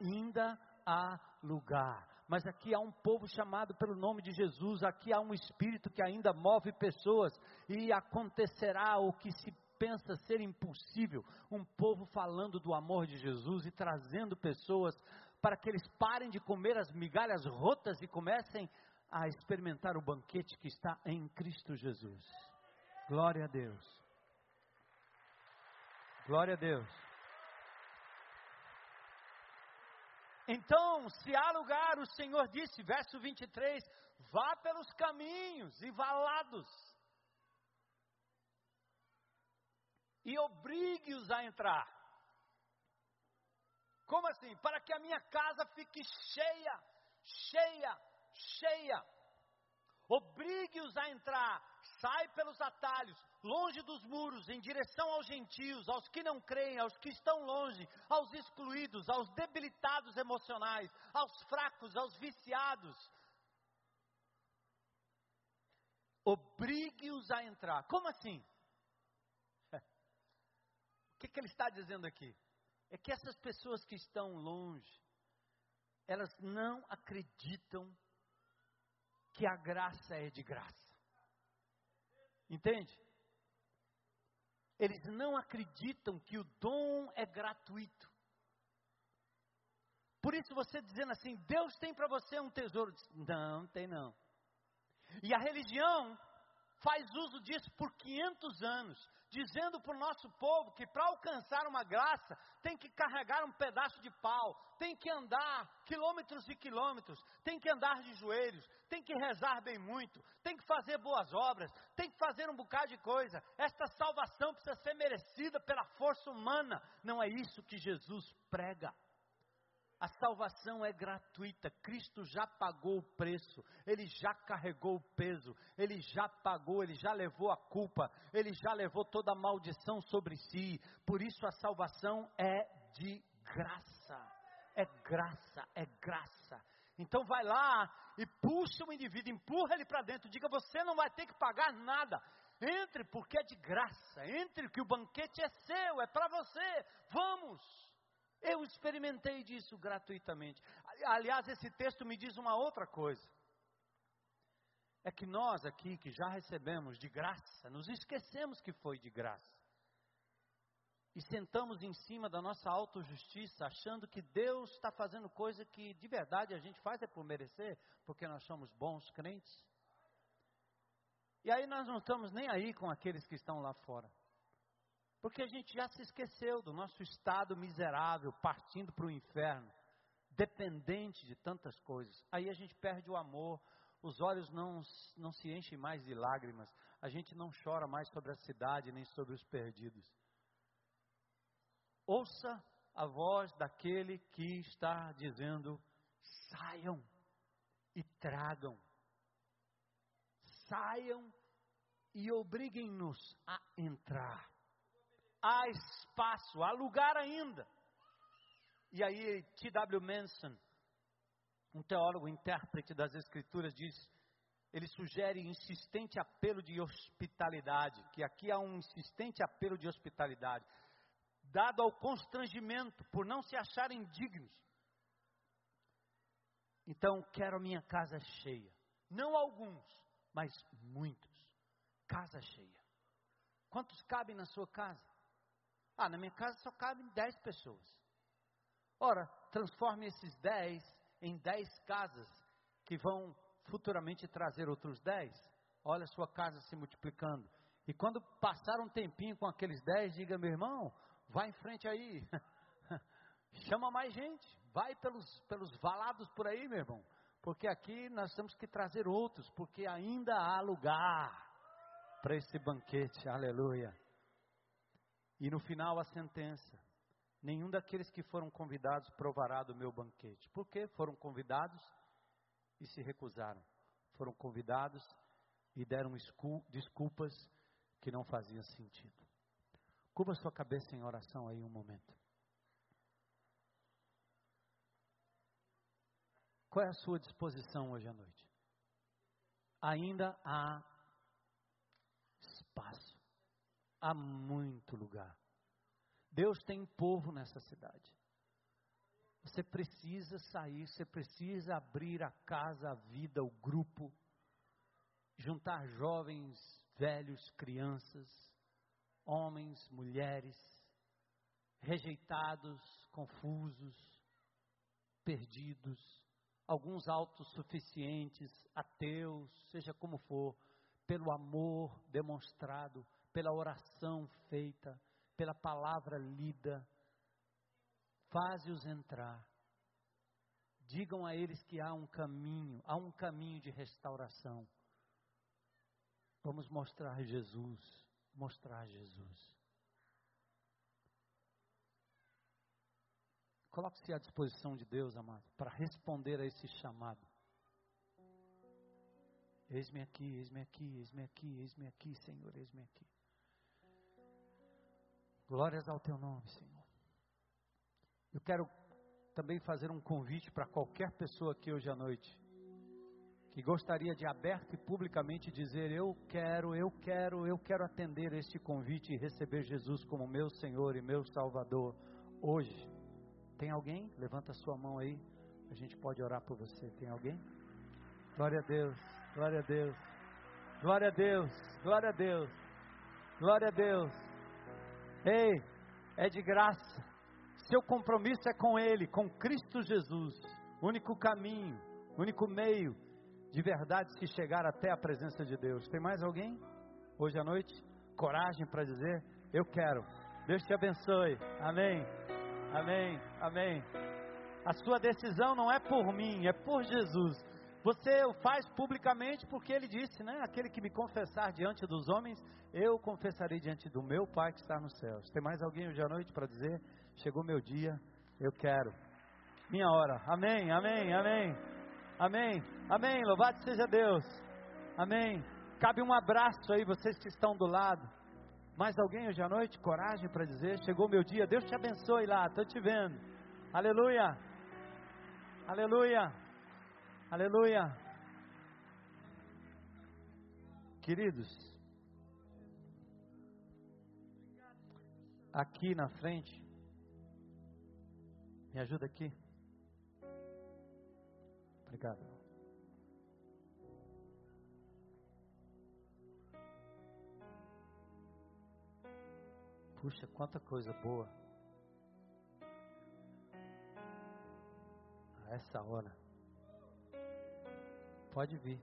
Ainda há lugar mas aqui há um povo chamado pelo nome de Jesus, aqui há um espírito que ainda move pessoas, e acontecerá o que se pensa ser impossível: um povo falando do amor de Jesus e trazendo pessoas para que eles parem de comer as migalhas rotas e comecem a experimentar o banquete que está em Cristo Jesus. Glória a Deus. Glória a Deus. Então, se há lugar, o Senhor disse, verso 23, vá pelos caminhos e valados, e obrigue-os a entrar. Como assim? Para que a minha casa fique cheia, cheia, cheia. Obrigue-os a entrar, sai pelos atalhos, longe dos muros, em direção aos gentios, aos que não creem, aos que estão longe, aos excluídos, aos debilitados emocionais, aos fracos, aos viciados. Obrigue-os a entrar. Como assim? O que, que ele está dizendo aqui? É que essas pessoas que estão longe, elas não acreditam que a graça é de graça. Entende? Eles não acreditam que o dom é gratuito. Por isso você dizendo assim, Deus tem para você um tesouro. Não, tem não. E a religião faz uso disso por 500 anos, dizendo para o nosso povo que para alcançar uma graça tem que carregar um pedaço de pau, tem que andar quilômetros e quilômetros, tem que andar de joelhos, tem que rezar bem muito, tem que fazer boas obras, tem que fazer um bocado de coisa. Esta salvação precisa ser merecida pela força humana, não é isso que Jesus prega. A salvação é gratuita, Cristo já pagou o preço, Ele já carregou o peso, Ele já pagou, Ele já levou a culpa, Ele já levou toda a maldição sobre si, por isso a salvação é de graça, é graça, é graça. Então vai lá e puxa o indivíduo, empurra ele para dentro, diga: você não vai ter que pagar nada, entre porque é de graça, entre que o banquete é seu, é para você, vamos. Eu experimentei disso gratuitamente. Aliás, esse texto me diz uma outra coisa. É que nós aqui, que já recebemos de graça, nos esquecemos que foi de graça. E sentamos em cima da nossa autojustiça, achando que Deus está fazendo coisa que de verdade a gente faz é por merecer, porque nós somos bons crentes. E aí nós não estamos nem aí com aqueles que estão lá fora. Porque a gente já se esqueceu do nosso estado miserável, partindo para o inferno, dependente de tantas coisas. Aí a gente perde o amor, os olhos não, não se enchem mais de lágrimas, a gente não chora mais sobre a cidade nem sobre os perdidos. Ouça a voz daquele que está dizendo: saiam e tragam, saiam e obriguem-nos a entrar há espaço, há lugar ainda. E aí, T.W. Manson, um teólogo intérprete das Escrituras, diz: ele sugere insistente apelo de hospitalidade, que aqui há um insistente apelo de hospitalidade, dado ao constrangimento por não se acharem dignos. Então, quero a minha casa cheia, não alguns, mas muitos. Casa cheia. Quantos cabem na sua casa? Ah, na minha casa só cabem 10 pessoas. Ora, transforme esses 10 em 10 casas que vão futuramente trazer outros 10. Olha a sua casa se multiplicando. E quando passar um tempinho com aqueles 10, diga, meu irmão, vai em frente aí. Chama mais gente. Vai pelos, pelos valados por aí, meu irmão. Porque aqui nós temos que trazer outros, porque ainda há lugar para esse banquete. Aleluia. E no final a sentença: nenhum daqueles que foram convidados provará do meu banquete. Por quê? Foram convidados e se recusaram. Foram convidados e deram desculpas que não faziam sentido. Curva sua cabeça em oração aí um momento. Qual é a sua disposição hoje à noite? Ainda há espaço há muito lugar. Deus tem povo nessa cidade. Você precisa sair, você precisa abrir a casa, a vida, o grupo, juntar jovens, velhos, crianças, homens, mulheres, rejeitados, confusos, perdidos, alguns autossuficientes, ateus, seja como for, pelo amor demonstrado pela oração feita, pela palavra lida. Faze-os entrar. Digam a eles que há um caminho, há um caminho de restauração. Vamos mostrar Jesus, mostrar Jesus. Coloque-se à disposição de Deus, amado, para responder a esse chamado. Eis-me aqui, eis-me aqui, eis-me aqui, eis-me aqui, Senhor, eis-me aqui. Glórias ao teu nome, Senhor. Eu quero também fazer um convite para qualquer pessoa aqui hoje à noite que gostaria de aberto e publicamente dizer: Eu quero, eu quero, eu quero atender este convite e receber Jesus como meu Senhor e meu Salvador hoje. Tem alguém? Levanta sua mão aí. A gente pode orar por você. Tem alguém? Glória a Deus, glória a Deus, glória a Deus, glória a Deus, glória a Deus. Ei, é de graça. Seu compromisso é com Ele, com Cristo Jesus, único caminho, único meio de verdade se chegar até a presença de Deus. Tem mais alguém hoje à noite? Coragem para dizer: Eu quero. Deus te abençoe. Amém. Amém. Amém. A sua decisão não é por mim, é por Jesus. Você o faz publicamente porque ele disse, né? Aquele que me confessar diante dos homens, eu confessarei diante do meu Pai que está nos céus. Tem mais alguém hoje à noite para dizer? Chegou meu dia, eu quero. Minha hora. Amém, amém, amém. Amém, amém. Louvado seja Deus. Amém. Cabe um abraço aí, vocês que estão do lado. Mais alguém hoje à noite? Coragem para dizer: Chegou meu dia, Deus te abençoe lá, estou te vendo. Aleluia. Aleluia. Aleluia. Queridos, aqui na frente, me ajuda aqui. Obrigado. Puxa, quanta coisa boa. A essa hora. Pode vir.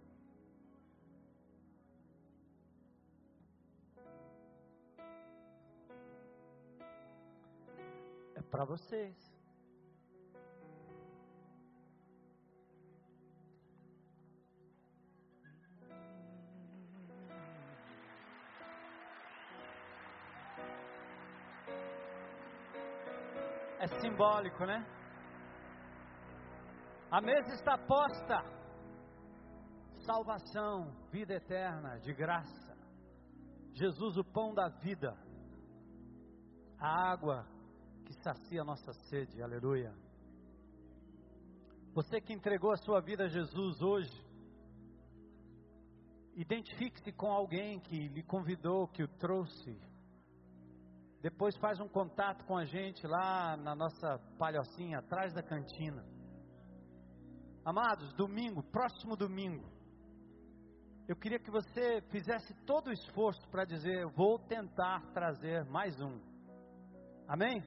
É para vocês. É simbólico, né? A mesa está posta salvação, vida eterna, de graça. Jesus, o pão da vida, a água que sacia a nossa sede, aleluia. Você que entregou a sua vida a Jesus hoje, identifique-se com alguém que lhe convidou, que o trouxe. Depois faz um contato com a gente lá na nossa palhocinha, atrás da cantina. Amados, domingo, próximo domingo, eu queria que você fizesse todo o esforço para dizer: vou tentar trazer mais um. Amém?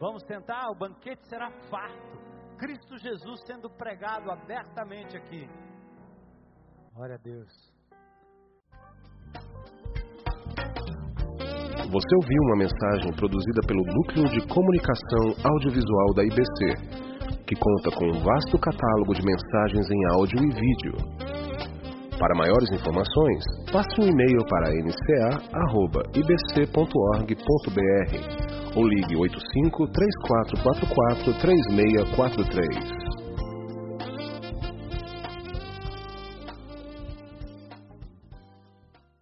Vamos tentar, o banquete será farto. Cristo Jesus sendo pregado abertamente aqui. Glória a Deus. Você ouviu uma mensagem produzida pelo Núcleo de Comunicação Audiovisual da IBC, que conta com um vasto catálogo de mensagens em áudio e vídeo para maiores informações, passe um e-mail para nca.ibc.org.br ou ligue 85 3444 3643.